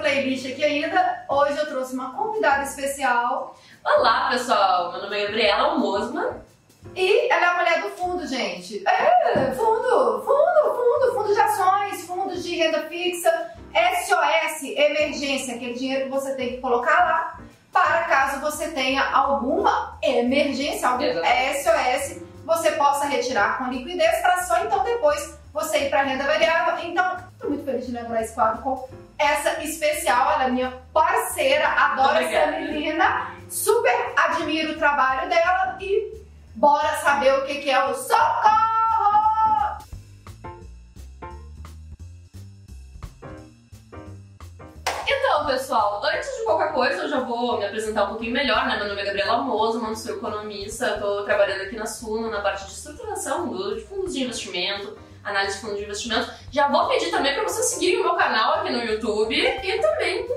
playlist aqui ainda. Hoje eu trouxe uma convidada especial. Olá, pessoal. Meu nome é Gabriela Mosman. E ela é a mulher do fundo, gente. É, fundo, fundo, fundo, fundo de ações, fundo de renda fixa, SOS, emergência, aquele dinheiro que você tem que colocar lá para caso você tenha alguma emergência, algum SOS, você possa retirar com liquidez para só então depois você ir para renda variável. Então, estou muito feliz de inaugurar esse quadro com essa especial. Ela é minha parceira, adoro essa menina, super admiro o trabalho dela e bora saber o que, que é o socorro! Então, pessoal, antes de qualquer coisa, eu já vou me apresentar um pouquinho melhor, né? Meu nome é Gabriela Mosman, sou economista, estou trabalhando aqui na Suno, na parte de estruturação de fundos de investimento, análise de fundos de investimento. Já vou pedir também para vocês seguirem o meu canal aqui no YouTube e também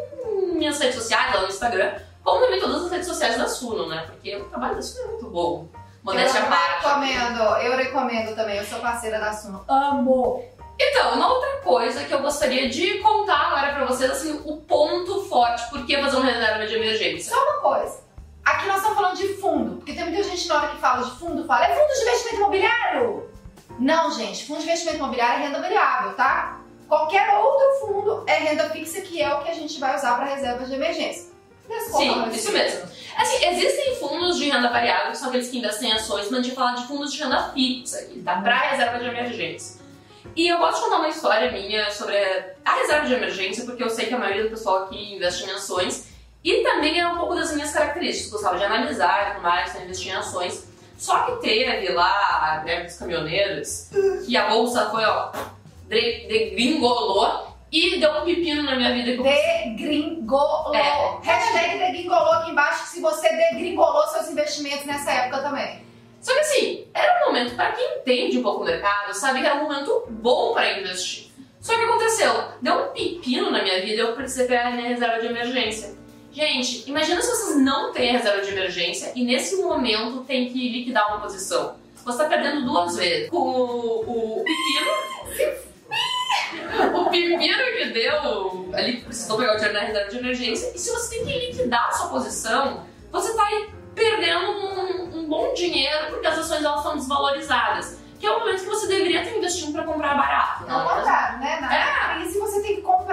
minhas redes sociais, lá no Instagram, como também todas as redes sociais da Suno, né? Porque o trabalho da Suno é muito bom. Modéstia eu recomendo, eu recomendo também, eu sou parceira da Suno. Amo! Então, uma outra coisa que eu gostaria de contar agora pra vocês, assim, o ponto forte, por que fazer uma reserva de emergência. Só uma coisa, aqui nós estamos falando de fundo, porque tem muita gente na hora que fala de fundo, fala, é fundo de investimento imobiliário? Não, gente, fundo de investimento imobiliário é renda variável, tá? Qualquer outro fundo é renda fixa, que é o que a gente vai usar para reserva de emergência. Sim, isso mesmo. Assim, existem fundos de renda variável, que são aqueles que investem em ações, mas a gente fala de fundos de renda fixa, aqui, tá? Para reserva de emergência. E eu gosto de contar uma história minha sobre a reserva de emergência, porque eu sei que a maioria do pessoal aqui investe em ações. E também é um pouco das minhas características. Gostava de analisar e tudo mais, investir em ações. Só que teve lá a greve dos caminhoneiros, que a bolsa foi, ó, degringolou e deu um pepino na minha vida. Que. Degringolou. É. Hashtag degringolou aqui embaixo, se você degringolou seus investimentos nessa época também. Só que assim, era um momento, para quem entende um pouco o mercado, sabe que era um momento bom para investir. Só que aconteceu, deu um pepino na minha vida e eu precisei pegar a minha reserva de emergência. Gente, imagina se vocês não têm a reserva de emergência e nesse momento tem que liquidar uma posição. Você está perdendo duas vezes. Com o, o pepino. o pepino que deu ali precisou pegar o dinheiro na reserva de emergência. E se você tem que liquidar a sua posição, você está perdendo um, um, bom dinheiro porque as ações elas estão desvalorizadas. Que é o momento que você deveria estar investindo para comprar barato. Não, contrário, né? Na é. crise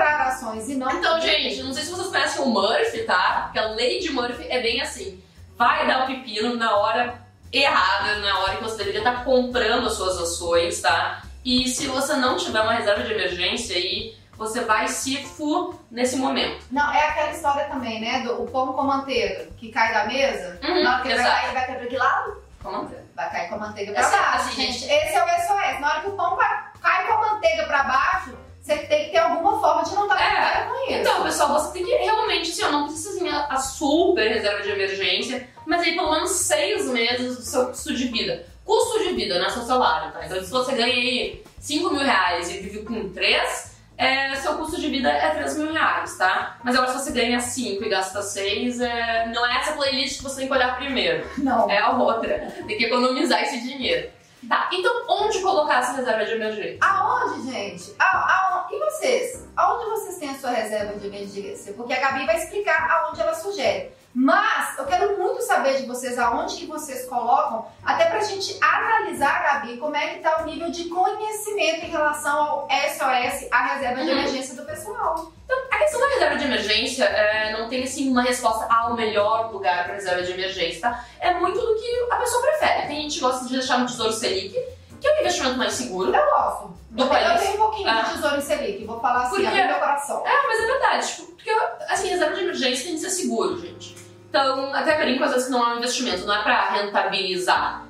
comprar ações e não. Então, gente, não sei se vocês conhecem o Murphy, tá? Porque a lei de Murphy é bem assim. Vai dar o pepino na hora errada, na hora que você deveria estar comprando as suas ações, tá? E se você não tiver uma reserva de emergência aí, você vai se fu nesse momento. Não, é aquela história também, né? Do o pão com manteiga, que cai da mesa, uhum, na hora que ele vai cair, vai cair pra que lado? Com manteiga. Vai cair com a manteiga pra baixo, assim, gente. Esse é o SOS. Na hora que o pão cai com a manteiga pra baixo, você tem que ter alguma forma de não estar é. com isso. Então, pessoal, você tem que realmente, assim, não precisa assim, a, a super reserva de emergência, mas aí pelo menos seis meses do seu custo de vida. Custo de vida, não é seu salário, tá? Então, se você ganha aí 5 mil reais e vive com 3, é, seu custo de vida é 3 mil reais, tá? Mas agora se você ganha 5 e gasta 6, é, não é essa playlist que você tem que olhar primeiro. Não. É a outra. Tem que economizar esse dinheiro. Tá, então onde colocar essa reserva de emergência? Aonde, gente? A, a, e vocês? Aonde vocês têm a sua reserva de emergência? Porque a Gabi vai explicar aonde ela sugere. Mas eu quero muito saber de vocês aonde que vocês colocam, até pra gente analisar, Gabi, como é que tá o nível de conhecimento em relação ao SOS, a reserva de uhum. emergência do pessoal. Então, a questão da reserva de emergência é, não tem assim uma resposta ao melhor lugar para reserva de emergência, tá? É muito do que a pessoa prefere. Tem gente que gosta de deixar no Tesouro Selic, que é um investimento mais seguro. Eu gosto. Do país. eu tenho um pouquinho ah. de Tesouro Selic, vou falar assim, porque, meu coração. É, mas é verdade. Tipo, porque, assim, reserva de emergência tem que ser seguro, gente. Então, até brinco às vezes que não é um investimento, não é para rentabilizar.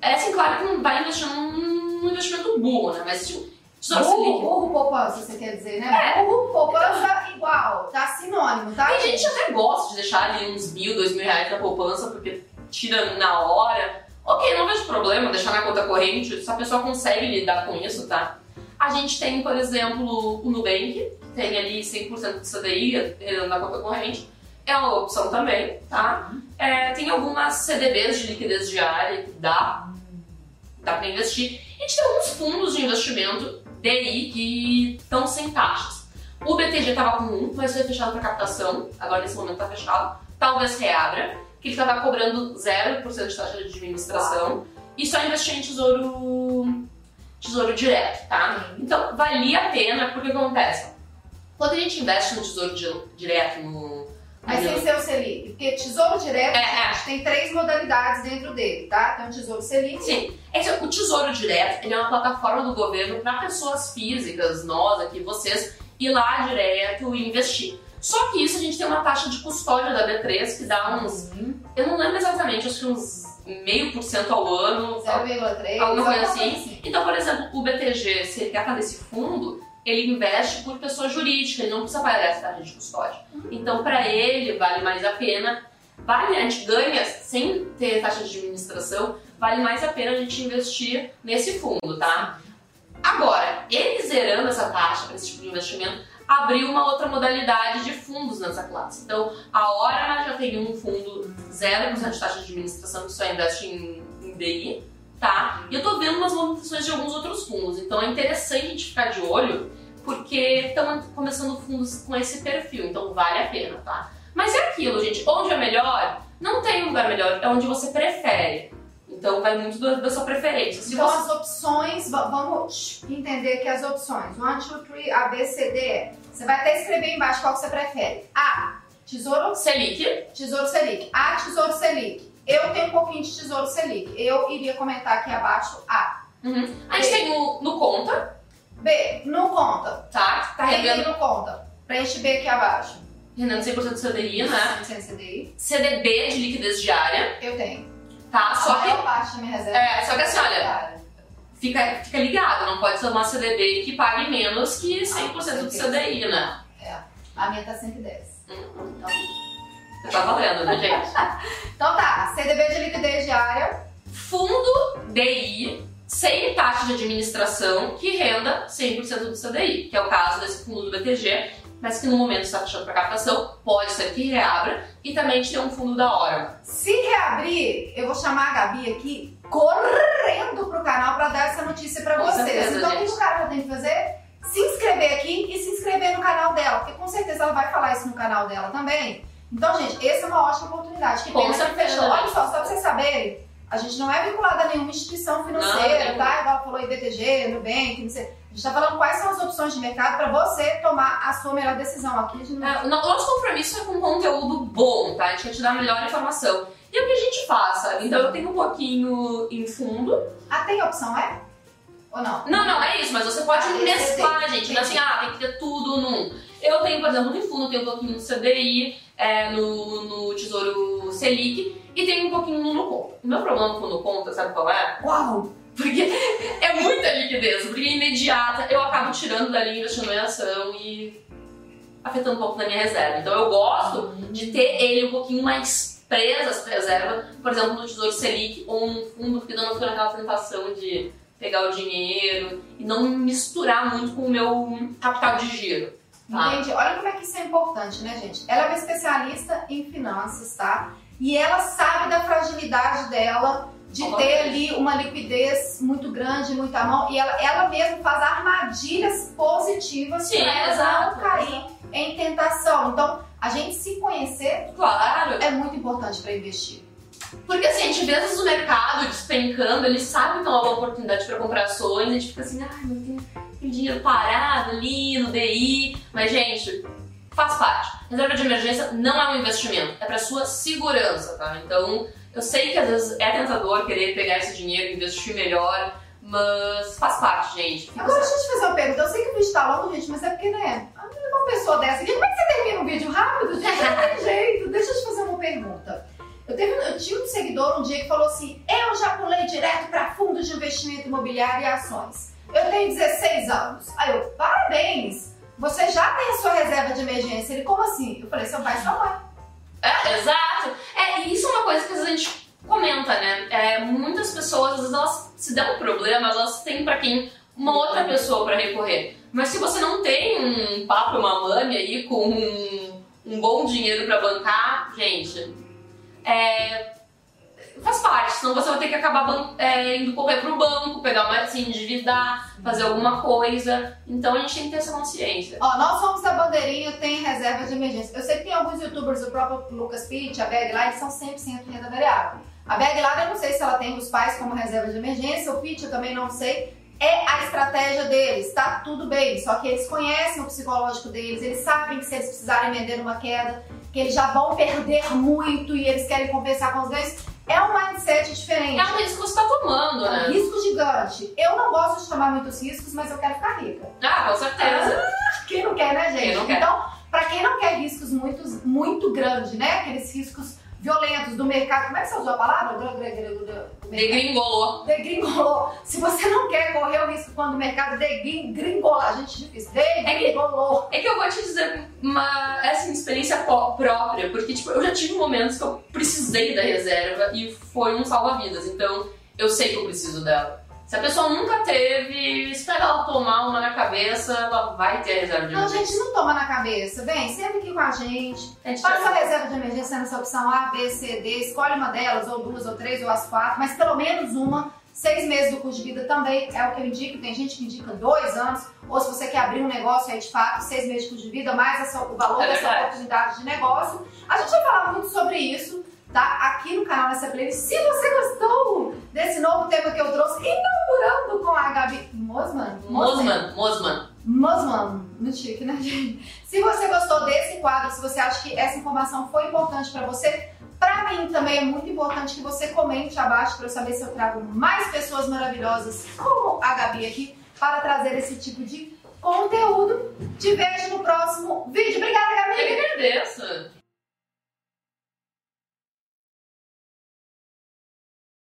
É assim, claro que não vai investir num investimento burro, né? Mas tipo, Tesouro burro, burro poupança, você quer dizer, né? É. Burro poupança igual, tá sinônimo, tá? Tem gente que até gosta de deixar ali uns mil, dois mil reais na poupança, porque tira na hora. Ok, não vejo problema deixar na conta corrente, se a pessoa consegue lidar com isso, tá? A gente tem, por exemplo, o Nubank, tem ali 100% de CDI eh, na conta corrente é uma opção também, tá? É, tem algumas CDBs de liquidez diária que dá, dá para investir. A gente tem alguns fundos de investimento DI que estão sem taxas. O BTG estava com um, mas foi fechado para captação, agora nesse momento está fechado. Talvez reabra, que ele estava cobrando 0% de taxa de administração e só investir em tesouro, tesouro direto, tá? Então, valia a pena, porque acontece? Quando a gente investe no tesouro di- direto, no... Mas sem ser o Selic. Porque Tesouro Direto, É, é. tem três modalidades dentro dele, tá? Tem o Tesouro Selic. Sim, é que o Tesouro Direto ele é uma plataforma do governo para pessoas físicas, nós aqui, vocês, ir lá direto e investir. Só que isso a gente tem uma taxa de custódia da B3 que dá uns. Eu não lembro exatamente, acho que uns meio por cento ao ano. 0,3. Alguma coisa alguma assim. Então, por exemplo, o BTG, se ele quer fazer esse fundo, ele investe por pessoa jurídica, ele não precisa pagar essa taxa de custódia. Então, para ele, vale mais a pena. Vale, a gente ganha sem ter taxa de administração, vale mais a pena a gente investir nesse fundo, tá? Agora, ele zerando essa taxa para esse tipo de investimento, abriu uma outra modalidade de fundos nessa classe. Então, a Hora já tem um fundo 0% de taxa de administração que só investe em, em DI, tá? E eu tô vendo umas movimentações de alguns outros fundos. Então, é interessante a gente ficar de olho, porque estão começando fundos com esse perfil. Então, vale a pena, tá? Mas é aquilo, gente. Onde é melhor? Não tem um lugar melhor. É onde você prefere. Então, vai muito da, da sua preferência. Se Então você... as opções, va- vamos entender que as opções, 1, 2, 3, A, B, C, D. Você vai até escrever embaixo qual que você prefere. A, Tesouro, Selic, tesouro Selic. A, Tesouro Selic. Eu tenho um pouquinho de Tesouro Selic. Eu iria comentar aqui abaixo A. Uhum. A gente tem o no conta, B, não conta. tá? Tá rendendo, não conta. Preenche B aqui abaixo. rendendo 100% do CDI, né? Sem CDI. CDB de liquidez diária, Eu tenho. tá? A Só que parte da minha reserva. É, só que assim, olha, fica, fica ligado, não pode ser uma CDB que pague menos que 100% do CDI, né? A minha tá 110. Hum, Então, Tá valendo, né, gente? então tá, CDB de liquidez diária. Fundo DI sem taxa de administração que renda 100% do CDI, que é o caso desse fundo do BTG, mas que no momento está fechando para captação, pode ser que reabra, e também a gente tem um fundo da hora. Se reabrir, eu vou chamar a Gabi aqui correndo pro canal pra dar essa notícia Com vocês. certeza, então o que gente. o cara tem que fazer? Se inscrever aqui e se inscrever no canal dela, porque com certeza ela vai falar isso no canal dela também. Então, gente, essa é uma ótima oportunidade. Que pena que fechou. Olha gente. só, só pra vocês saberem, a gente não é vinculada a nenhuma instituição financeira, Não, não. tá? Igual falou IBTG, Nubank, não sei. A gente tá falando quais são as opções de mercado pra você tomar a sua melhor decisão aqui. Gente não É, o nosso compromisso é com conteúdo bom, tá? A gente quer te dar a melhor informação. E é o que a gente faz, sabe? Então eu tenho um pouquinho em fundo. Ah, tem opção, é? Ou não? Não, não, é isso, mas você pode Ah, mesclar, gente. Não é assim, ah, tem que ter tudo num. Eu tenho, por exemplo, no fundo, eu tenho um pouquinho no CDI, é, no, no Tesouro Selic e tenho um pouquinho no Nuconta. O meu problema com o Nuconta, sabe qual é? Uau! Porque é muita liquidez, porque é imediata, eu acabo tirando dali investindo em ação e afetando um pouco da minha reserva. Então eu gosto de ter ele um pouquinho mais preso essa reserva, por exemplo, no Tesouro Selic ou um fundo, porque fico naquela tentação de pegar o dinheiro e não misturar muito com o meu capital de giro. Tá? Entendi. Olha como é que isso é importante, né, gente? Ela é uma especialista em finanças, tá? E ela sabe da fragilidade dela de ter ali uma liquidez muito grande, muita mão. E ela, ela mesma faz armadilhas positivas para ela não cair em tentação. Então, a gente se conhecer Claro, é muito importante para investir. Porque assim, a gente vê vezes o mercado despencando, ele sabe que é uma boa oportunidade para comprar ações, a gente fica assim, ai, não tem tem dinheiro parado ali no DI, mas gente, faz parte. Reserva de emergência não é um investimento, é para sua segurança, tá? Então, eu sei que às vezes é tentador querer pegar esse dinheiro e investir melhor, mas faz parte, gente. Agora, deixa eu te fazer uma pergunta. Eu sei que o vídeo tá longo, gente, mas é porque, né? Uma pessoa dessa aqui, como é que você termina um vídeo rápido? Gente, não tem jeito. Deixa eu te fazer uma pergunta. Teve, eu tinha um seguidor um dia que falou assim: Eu já pulei direto para fundo de investimento imobiliário e ações. Eu tenho 16 anos. Aí eu, parabéns! Você já tem a sua reserva de emergência. Ele, como assim? Eu falei: Seu pai e sua mãe. É, exato. É, e isso é uma coisa que às vezes a gente comenta, né? É, muitas pessoas, às vezes, elas se dão um problema, elas têm pra quem uma outra pessoa pra recorrer. Mas se você não tem um papo, uma mãe aí com um, um bom dinheiro pra bancar, gente, é, faz parte, senão você vai ter que acabar é, indo correr pro banco, pegar uma, se endividar, fazer alguma coisa. Então a gente tem que ter essa consciência. Ó, nós somos da bandeirinha, tem reserva de emergência. Eu sei que tem alguns youtubers, o próprio Lucas Pitt, a Bag lá, eles são 100% renda variável. A Bag lá, eu não sei se ela tem os pais como reserva de emergência, o Pitt eu também não sei. É a estratégia deles, tá tudo bem. Só que eles conhecem o psicológico deles, eles sabem que se eles precisarem vender numa queda, que eles já vão perder muito e eles querem compensar com os ganhos. É um mindset diferente. É um risco que você está tomando, né? É um risco gigante. Eu não gosto de tomar muitos riscos, mas eu quero ficar rica. Ah, com certeza. Ah, quem não quer, né, gente? Quem não quer. Então, para quem não quer riscos muito, muito grandes, né? Aqueles riscos violentos do mercado. Como é que você usou a palavra? Degringolou. Degringolou. Se você não quer correr o risco quando o mercado degringolar, gente difícil, degringolou. É que, é que eu vou te dizer uma essa experiência própria, porque tipo, eu já tive momentos que eu precisei da reserva e foi um salva-vidas, então eu sei que eu preciso dela. Se a pessoa nunca teve, espera ela tomar uma na cabeça, ela vai ter a reserva de emergência. Não, gente, não toma na cabeça. Vem, senta aqui com a gente. A gente Faz a reserva de emergência nessa opção A, B, C, D. Escolhe uma delas, ou duas, ou três, ou as quatro. Mas pelo menos uma. Seis meses do curso de vida também é o que eu indico. Tem gente que indica dois anos. Ou se você quer abrir um negócio aí de fato, seis meses de curso de vida, mais essa, o valor é dessa oportunidade de negócio. A gente vai falar muito sobre isso tá? Aqui no canal nessa playlist. Se você gostou desse novo tema que eu trouxe, inaugurando com a Gabi Mosman. Mosman, Mosman. Mosman, muito chique, né, gente? Se você gostou desse quadro, se você acha que essa informação foi importante para você, para mim também é muito importante que você comente abaixo para eu saber se eu trago mais pessoas maravilhosas como a Gabi aqui para trazer esse tipo de conteúdo. Te vejo no próximo vídeo. Obrigada, Gabi! Eu agradeço!